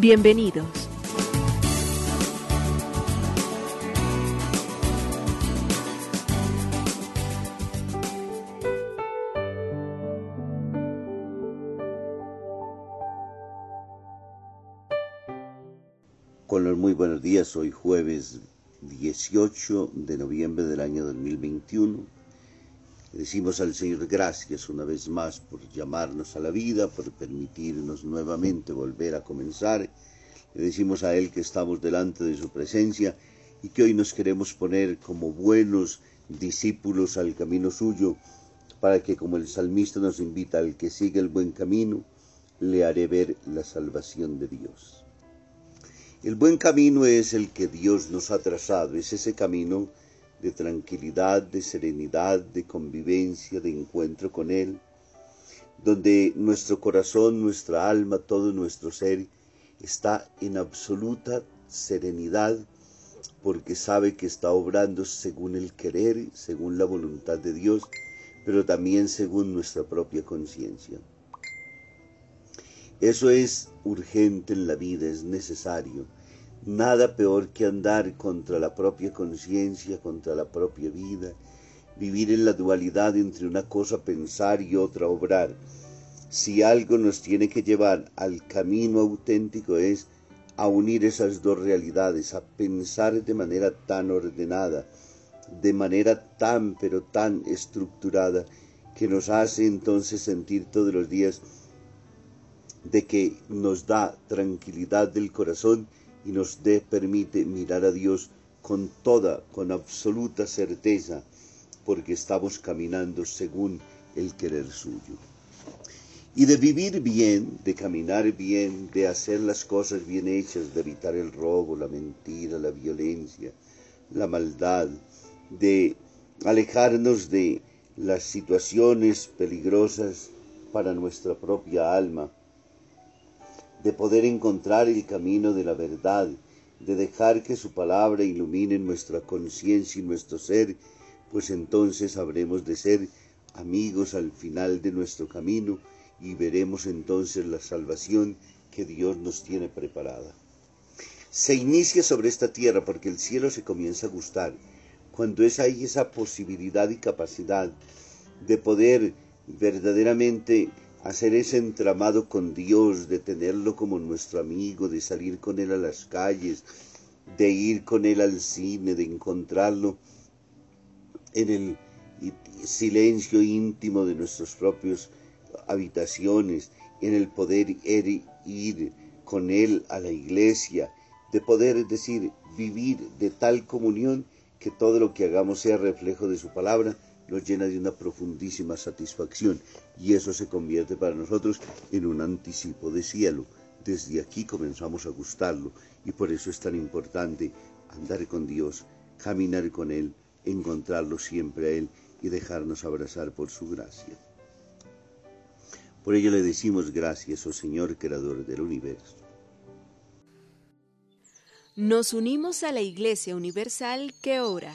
Bienvenidos. Con los muy buenos días, hoy jueves 18 de noviembre del año 2021. Decimos al Señor gracias una vez más por llamarnos a la vida, por permitirnos nuevamente volver a comenzar. Le decimos a Él que estamos delante de su presencia y que hoy nos queremos poner como buenos discípulos al camino suyo, para que como el salmista nos invita al que siga el buen camino, le haré ver la salvación de Dios. El buen camino es el que Dios nos ha trazado, es ese camino de tranquilidad, de serenidad, de convivencia, de encuentro con Él, donde nuestro corazón, nuestra alma, todo nuestro ser está en absoluta serenidad porque sabe que está obrando según el querer, según la voluntad de Dios, pero también según nuestra propia conciencia. Eso es urgente en la vida, es necesario. Nada peor que andar contra la propia conciencia, contra la propia vida, vivir en la dualidad entre una cosa pensar y otra obrar. Si algo nos tiene que llevar al camino auténtico es a unir esas dos realidades, a pensar de manera tan ordenada, de manera tan pero tan estructurada, que nos hace entonces sentir todos los días de que nos da tranquilidad del corazón y nos dé, permite mirar a Dios con toda, con absoluta certeza, porque estamos caminando según el querer suyo. Y de vivir bien, de caminar bien, de hacer las cosas bien hechas, de evitar el robo, la mentira, la violencia, la maldad, de alejarnos de las situaciones peligrosas para nuestra propia alma, de poder encontrar el camino de la verdad, de dejar que su palabra ilumine nuestra conciencia y nuestro ser, pues entonces habremos de ser amigos al final de nuestro camino y veremos entonces la salvación que Dios nos tiene preparada. Se inicia sobre esta tierra porque el cielo se comienza a gustar, cuando es ahí esa posibilidad y capacidad de poder verdaderamente hacer ese entramado con Dios, de tenerlo como nuestro amigo, de salir con Él a las calles, de ir con Él al cine, de encontrarlo en el silencio íntimo de nuestras propias habitaciones, en el poder ir con Él a la iglesia, de poder decir, vivir de tal comunión que todo lo que hagamos sea reflejo de su palabra nos llena de una profundísima satisfacción y eso se convierte para nosotros en un anticipo de cielo. Desde aquí comenzamos a gustarlo y por eso es tan importante andar con Dios, caminar con Él, encontrarlo siempre a Él y dejarnos abrazar por su gracia. Por ello le decimos gracias, oh Señor, Creador del universo. Nos unimos a la Iglesia Universal que ora.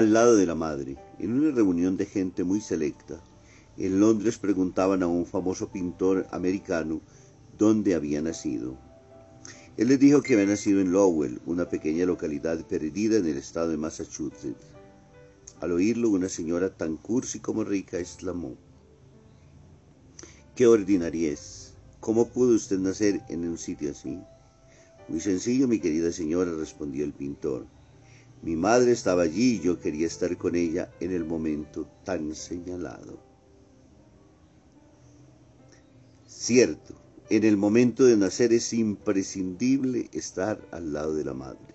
Al lado de la madre, en una reunión de gente muy selecta. En Londres preguntaban a un famoso pintor americano dónde había nacido. Él les dijo que había nacido en Lowell, una pequeña localidad perdida en el estado de Massachusetts. Al oírlo, una señora tan cursi como rica exclamó, ¡Qué ordinariez! ¿Cómo pudo usted nacer en un sitio así? Muy sencillo, mi querida señora, respondió el pintor. Mi madre estaba allí y yo quería estar con ella en el momento tan señalado. Cierto, en el momento de nacer es imprescindible estar al lado de la madre.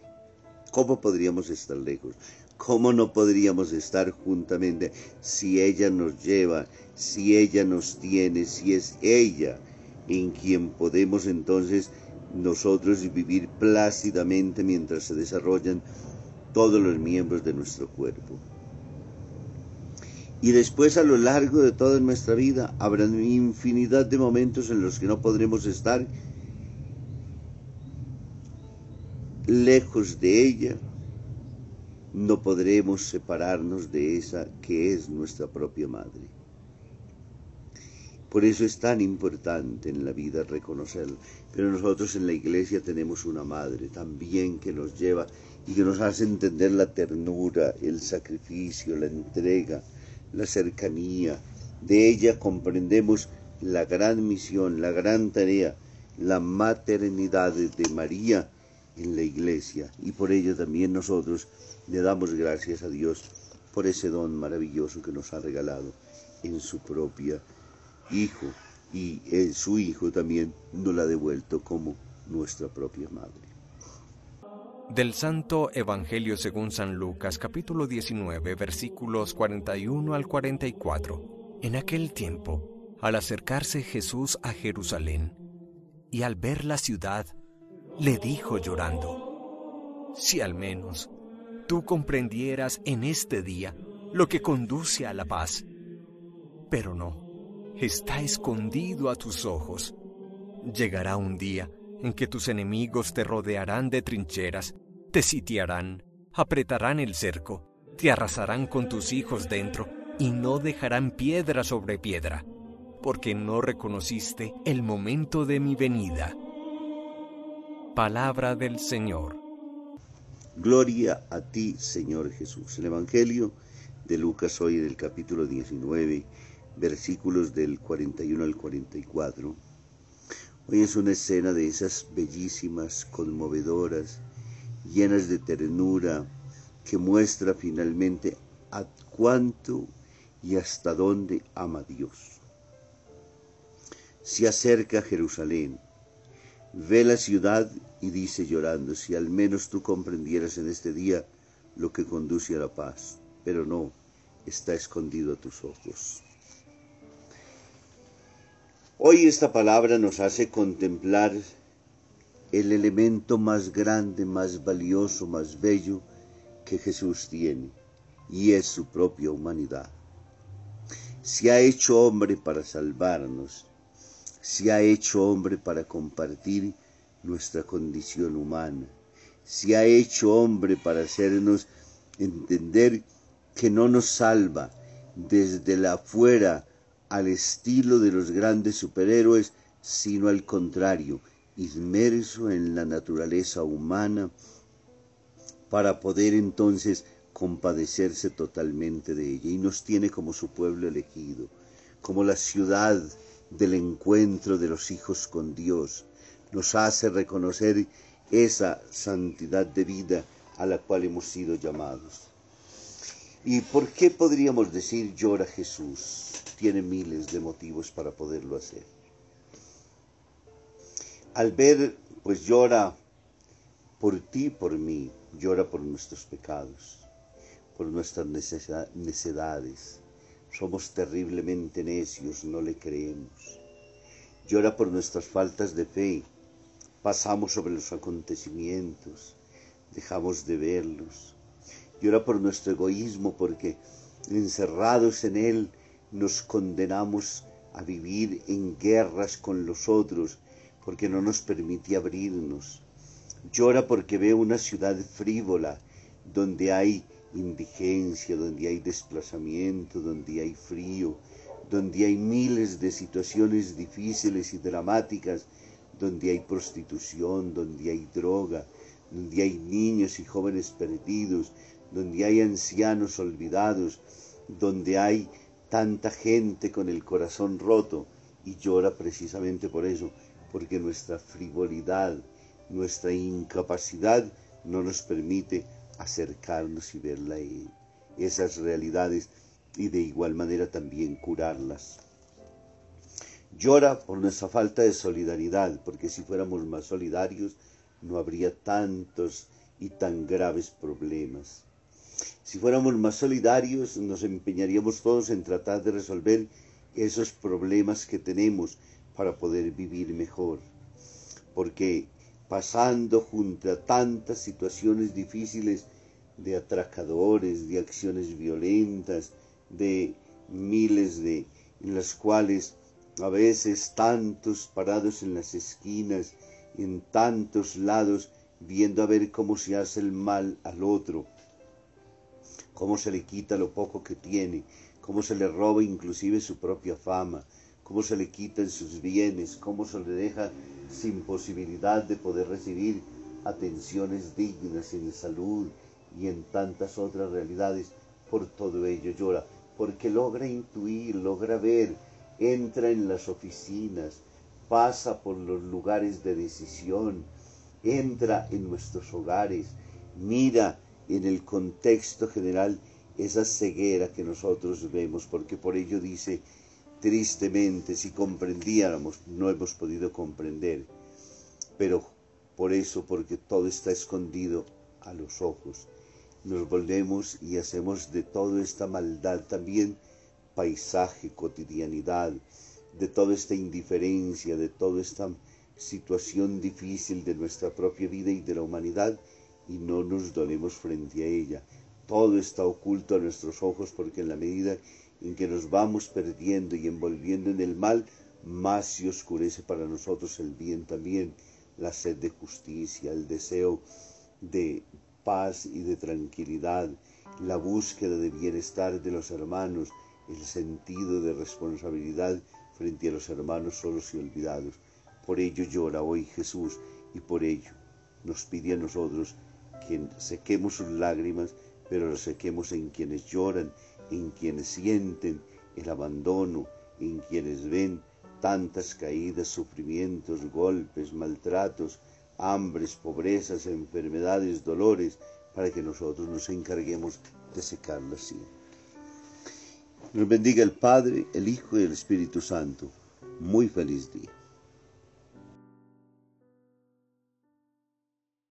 ¿Cómo podríamos estar lejos? ¿Cómo no podríamos estar juntamente si ella nos lleva, si ella nos tiene, si es ella en quien podemos entonces nosotros vivir plácidamente mientras se desarrollan todos los miembros de nuestro cuerpo. Y después a lo largo de toda nuestra vida habrá infinidad de momentos en los que no podremos estar lejos de ella, no podremos separarnos de esa que es nuestra propia madre. Por eso es tan importante en la vida reconocerlo. Pero nosotros en la iglesia tenemos una madre también que nos lleva y que nos hace entender la ternura, el sacrificio, la entrega, la cercanía. De ella comprendemos la gran misión, la gran tarea, la maternidad de María en la iglesia. Y por ello también nosotros le damos gracias a Dios por ese don maravilloso que nos ha regalado en su propia Hijo y su Hijo también nos la ha devuelto como nuestra propia madre. Del Santo Evangelio según San Lucas capítulo 19 versículos 41 al 44. En aquel tiempo, al acercarse Jesús a Jerusalén y al ver la ciudad, le dijo llorando, si al menos tú comprendieras en este día lo que conduce a la paz, pero no está escondido a tus ojos. Llegará un día en que tus enemigos te rodearán de trincheras, te sitiarán, apretarán el cerco, te arrasarán con tus hijos dentro y no dejarán piedra sobre piedra, porque no reconociste el momento de mi venida. Palabra del Señor. Gloria a ti, Señor Jesús. El Evangelio de Lucas hoy del capítulo 19 versículos del 41 al 44. Hoy es una escena de esas bellísimas, conmovedoras, llenas de ternura, que muestra finalmente a cuánto y hasta dónde ama Dios. Se acerca a Jerusalén, ve la ciudad y dice llorando, si al menos tú comprendieras en este día lo que conduce a la paz, pero no, está escondido a tus ojos. Hoy esta palabra nos hace contemplar el elemento más grande, más valioso, más bello que Jesús tiene, y es su propia humanidad. Se ha hecho hombre para salvarnos, se ha hecho hombre para compartir nuestra condición humana, se ha hecho hombre para hacernos entender que no nos salva desde la afuera, al estilo de los grandes superhéroes, sino al contrario, inmerso en la naturaleza humana para poder entonces compadecerse totalmente de ella y nos tiene como su pueblo elegido, como la ciudad del encuentro de los hijos con Dios, nos hace reconocer esa santidad de vida a la cual hemos sido llamados. ¿Y por qué podríamos decir llora Jesús? Tiene miles de motivos para poderlo hacer. Al ver, pues llora por ti, por mí, llora por nuestros pecados, por nuestras necedades. Somos terriblemente necios, no le creemos. Llora por nuestras faltas de fe. Pasamos sobre los acontecimientos, dejamos de verlos llora por nuestro egoísmo, porque encerrados en él nos condenamos a vivir en guerras con los otros, porque no nos permite abrirnos. Llora porque ve una ciudad frívola, donde hay indigencia, donde hay desplazamiento, donde hay frío, donde hay miles de situaciones difíciles y dramáticas, donde hay prostitución, donde hay droga, donde hay niños y jóvenes perdidos, donde hay ancianos olvidados, donde hay tanta gente con el corazón roto y llora precisamente por eso, porque nuestra frivolidad, nuestra incapacidad no nos permite acercarnos y ver esas realidades y de igual manera también curarlas. Llora por nuestra falta de solidaridad, porque si fuéramos más solidarios no habría tantos y tan graves problemas. Si fuéramos más solidarios, nos empeñaríamos todos en tratar de resolver esos problemas que tenemos para poder vivir mejor. Porque pasando junto a tantas situaciones difíciles de atracadores, de acciones violentas, de miles de en las cuales a veces tantos parados en las esquinas, en tantos lados, viendo a ver cómo se hace el mal al otro, cómo se le quita lo poco que tiene, cómo se le roba inclusive su propia fama, cómo se le quitan sus bienes, cómo se le deja sin posibilidad de poder recibir atenciones dignas en salud y en tantas otras realidades. Por todo ello llora, porque logra intuir, logra ver, entra en las oficinas, pasa por los lugares de decisión, entra en nuestros hogares, mira en el contexto general esa ceguera que nosotros vemos, porque por ello dice, tristemente, si comprendiéramos, no hemos podido comprender, pero por eso, porque todo está escondido a los ojos, nos volvemos y hacemos de toda esta maldad también paisaje, cotidianidad, de toda esta indiferencia, de toda esta situación difícil de nuestra propia vida y de la humanidad, y no nos dolemos frente a ella. Todo está oculto a nuestros ojos porque en la medida en que nos vamos perdiendo y envolviendo en el mal, más se oscurece para nosotros el bien también, la sed de justicia, el deseo de paz y de tranquilidad, la búsqueda de bienestar de los hermanos, el sentido de responsabilidad frente a los hermanos solos y olvidados. Por ello llora hoy Jesús y por ello nos pide a nosotros que sequemos sus lágrimas, pero las sequemos en quienes lloran, en quienes sienten el abandono, en quienes ven tantas caídas, sufrimientos, golpes, maltratos, hambres, pobrezas, enfermedades, dolores, para que nosotros nos encarguemos de secarlas siempre. Nos bendiga el Padre, el Hijo y el Espíritu Santo. Muy feliz día.